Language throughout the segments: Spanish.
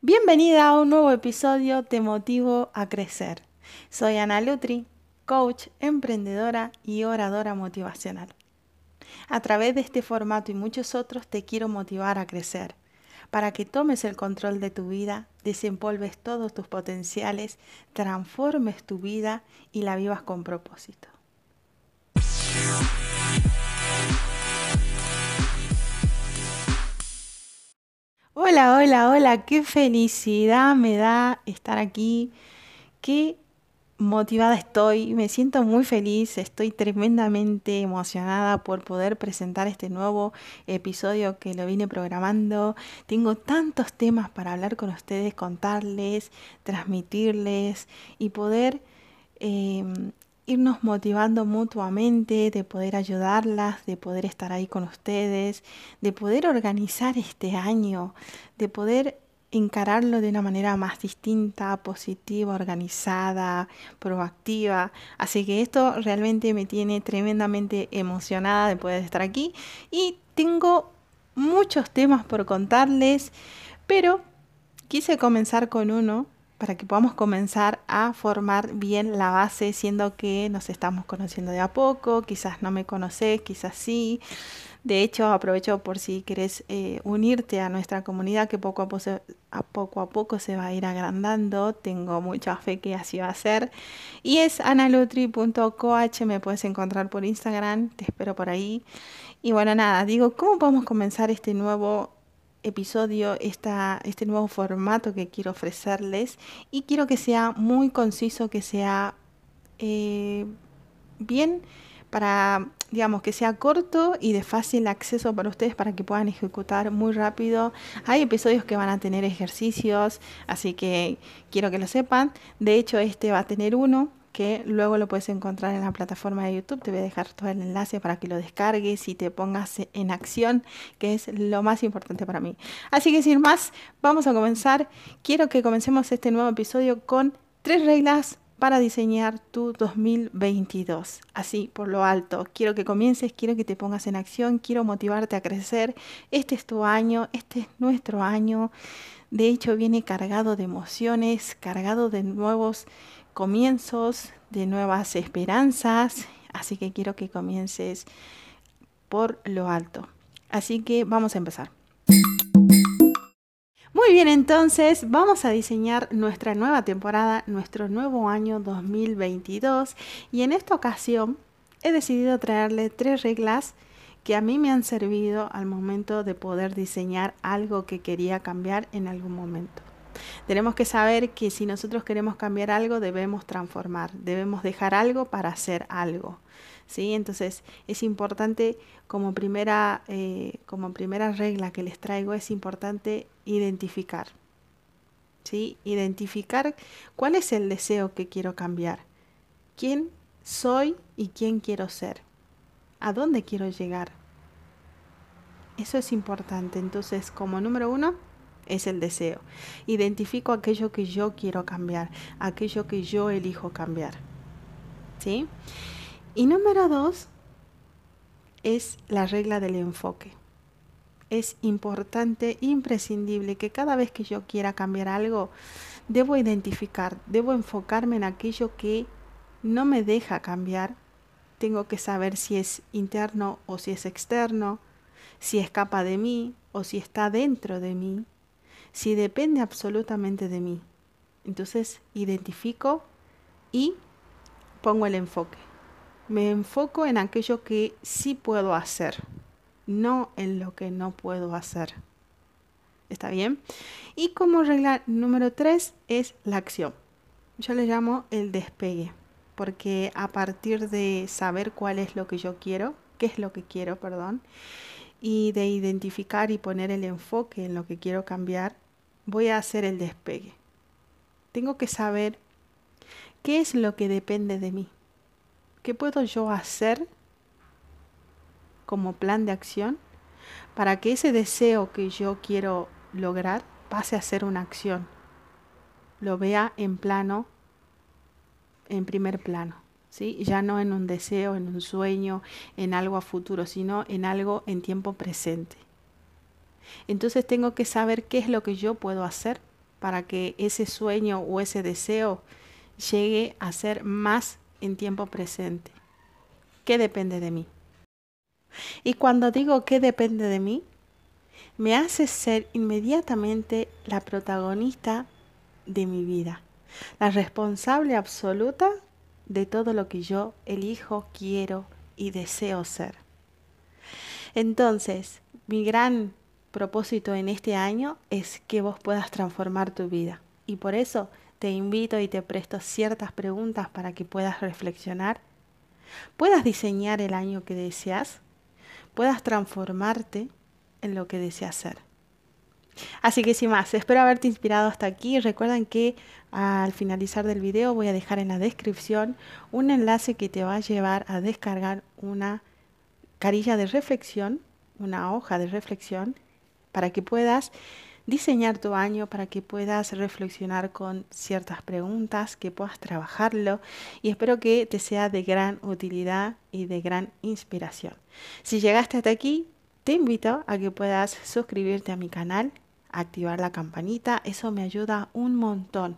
Bienvenida a un nuevo episodio Te Motivo a Crecer. Soy Ana Lutri, coach, emprendedora y oradora motivacional. A través de este formato y muchos otros te quiero motivar a crecer, para que tomes el control de tu vida, desempolves todos tus potenciales, transformes tu vida y la vivas con propósito. Hola, hola, hola, qué felicidad me da estar aquí, qué motivada estoy, me siento muy feliz, estoy tremendamente emocionada por poder presentar este nuevo episodio que lo vine programando. Tengo tantos temas para hablar con ustedes, contarles, transmitirles y poder em, irnos motivando mutuamente, de poder ayudarlas, de poder estar ahí con ustedes, de poder organizar este año, de poder encararlo de una manera más distinta, positiva, organizada, proactiva. Así que esto realmente me tiene tremendamente emocionada de poder estar aquí y tengo muchos temas por contarles, pero quise comenzar con uno para que podamos comenzar a formar bien la base, siendo que nos estamos conociendo de a poco, quizás no me conoces, quizás sí. De hecho, aprovecho por si querés eh, unirte a nuestra comunidad que poco a, poco, a poco a poco se va a ir agrandando. Tengo mucha fe que así va a ser. Y es analutri.coach, me puedes encontrar por Instagram, te espero por ahí. Y bueno, nada, digo, ¿cómo podemos comenzar este nuevo episodio, esta, este nuevo formato que quiero ofrecerles? Y quiero que sea muy conciso, que sea eh, bien para, digamos, que sea corto y de fácil acceso para ustedes para que puedan ejecutar muy rápido. Hay episodios que van a tener ejercicios, así que quiero que lo sepan. De hecho, este va a tener uno que luego lo puedes encontrar en la plataforma de YouTube. Te voy a dejar todo el enlace para que lo descargues y te pongas en acción, que es lo más importante para mí. Así que sin más, vamos a comenzar. Quiero que comencemos este nuevo episodio con tres reglas para diseñar tu 2022. Así, por lo alto, quiero que comiences, quiero que te pongas en acción, quiero motivarte a crecer. Este es tu año, este es nuestro año. De hecho, viene cargado de emociones, cargado de nuevos comienzos, de nuevas esperanzas. Así que quiero que comiences por lo alto. Así que vamos a empezar. Muy bien, entonces vamos a diseñar nuestra nueva temporada, nuestro nuevo año 2022 y en esta ocasión he decidido traerle tres reglas que a mí me han servido al momento de poder diseñar algo que quería cambiar en algún momento. Tenemos que saber que si nosotros queremos cambiar algo debemos transformar, debemos dejar algo para hacer algo. ¿sí? Entonces es importante como primera, eh, como primera regla que les traigo, es importante identificar. ¿sí? Identificar cuál es el deseo que quiero cambiar, quién soy y quién quiero ser, a dónde quiero llegar. Eso es importante. Entonces, como número uno, es el deseo. Identifico aquello que yo quiero cambiar, aquello que yo elijo cambiar. ¿Sí? Y número dos es la regla del enfoque. Es importante, imprescindible que cada vez que yo quiera cambiar algo, debo identificar, debo enfocarme en aquello que no me deja cambiar. Tengo que saber si es interno o si es externo, si escapa de mí o si está dentro de mí, si depende absolutamente de mí. Entonces identifico y pongo el enfoque me enfoco en aquello que sí puedo hacer, no en lo que no puedo hacer. ¿Está bien? Y como regla número tres es la acción. Yo le llamo el despegue, porque a partir de saber cuál es lo que yo quiero, qué es lo que quiero, perdón, y de identificar y poner el enfoque en lo que quiero cambiar, voy a hacer el despegue. Tengo que saber qué es lo que depende de mí. ¿Qué puedo yo hacer como plan de acción para que ese deseo que yo quiero lograr pase a ser una acción? Lo vea en plano, en primer plano. ¿Sí? Ya no en un deseo, en un sueño, en algo a futuro, sino en algo en tiempo presente. Entonces tengo que saber qué es lo que yo puedo hacer para que ese sueño o ese deseo llegue a ser más en tiempo presente? ¿Qué depende de mí? Y cuando digo que depende de mí, me hace ser inmediatamente la protagonista de mi vida, la responsable absoluta de todo lo que yo elijo, quiero y deseo ser. Entonces, mi gran propósito en este año es que vos puedas transformar tu vida. Y por eso te invito y te presto ciertas preguntas para que puedas reflexionar, puedas diseñar el año que deseas, puedas transformarte en lo que deseas ser. Así que sin más, espero haberte inspirado hasta aquí. Recuerden que al finalizar del video voy a dejar en la descripción un enlace que te va a llevar a descargar una carilla de reflexión, una hoja de reflexión, para que puedas diseñar tu año, para que puedas reflexionar con ciertas preguntas, que puedas trabajarlo y espero que te sea de gran utilidad y de gran inspiración. Si llegaste hasta aquí, te invito a que puedas suscribirte a mi canal activar la campanita, eso me ayuda un montón,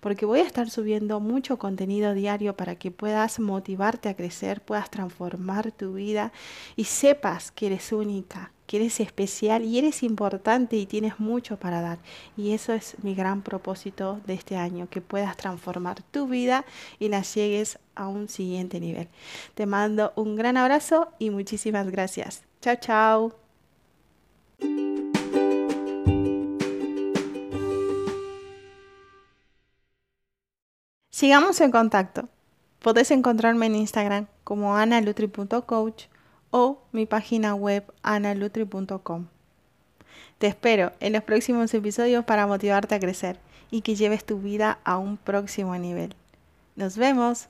porque voy a estar subiendo mucho contenido diario para que puedas motivarte a crecer, puedas transformar tu vida y sepas que eres única, que eres especial y eres importante y tienes mucho para dar. Y eso es mi gran propósito de este año, que puedas transformar tu vida y la llegues a un siguiente nivel. Te mando un gran abrazo y muchísimas gracias. Chao, chao. Sigamos en contacto. Podés encontrarme en Instagram como analutri.coach o mi página web analutri.com. Te espero en los próximos episodios para motivarte a crecer y que lleves tu vida a un próximo nivel. Nos vemos.